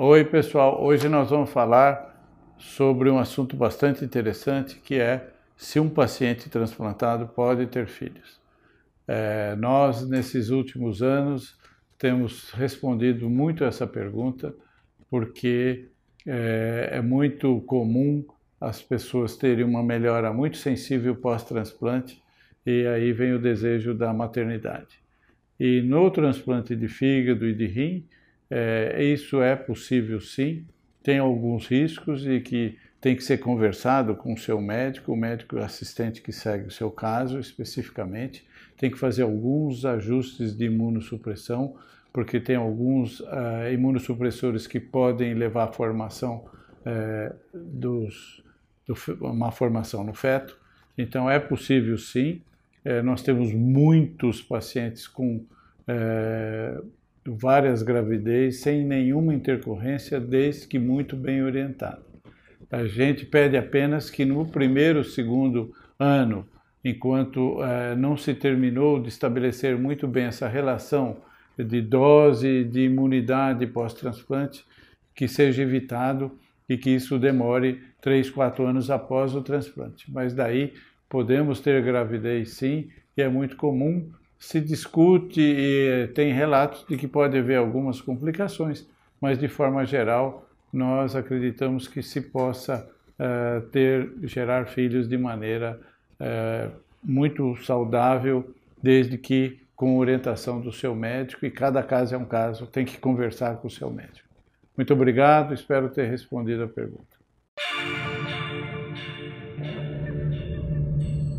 Oi, pessoal. Hoje nós vamos falar sobre um assunto bastante interessante que é se um paciente transplantado pode ter filhos. É, nós, nesses últimos anos, temos respondido muito essa pergunta porque é, é muito comum as pessoas terem uma melhora muito sensível pós-transplante e aí vem o desejo da maternidade. E no transplante de fígado e de rim, é, isso é possível sim, tem alguns riscos e que tem que ser conversado com o seu médico, o médico assistente que segue o seu caso especificamente, tem que fazer alguns ajustes de imunossupressão, porque tem alguns uh, imunossupressores que podem levar à formação uh, dos, do, uma formação no feto. Então é possível sim. Uh, nós temos muitos pacientes com várias gravidez sem nenhuma intercorrência, desde que muito bem orientado. A gente pede apenas que no primeiro, segundo ano, enquanto eh, não se terminou de estabelecer muito bem essa relação de dose de imunidade pós-transplante, que seja evitado e que isso demore três, quatro anos após o transplante. Mas daí podemos ter gravidez sim, e é muito comum se discute e tem relatos de que pode haver algumas complicações, mas de forma geral nós acreditamos que se possa uh, ter gerar filhos de maneira uh, muito saudável, desde que com orientação do seu médico e cada caso é um caso, tem que conversar com o seu médico. Muito obrigado, espero ter respondido a pergunta.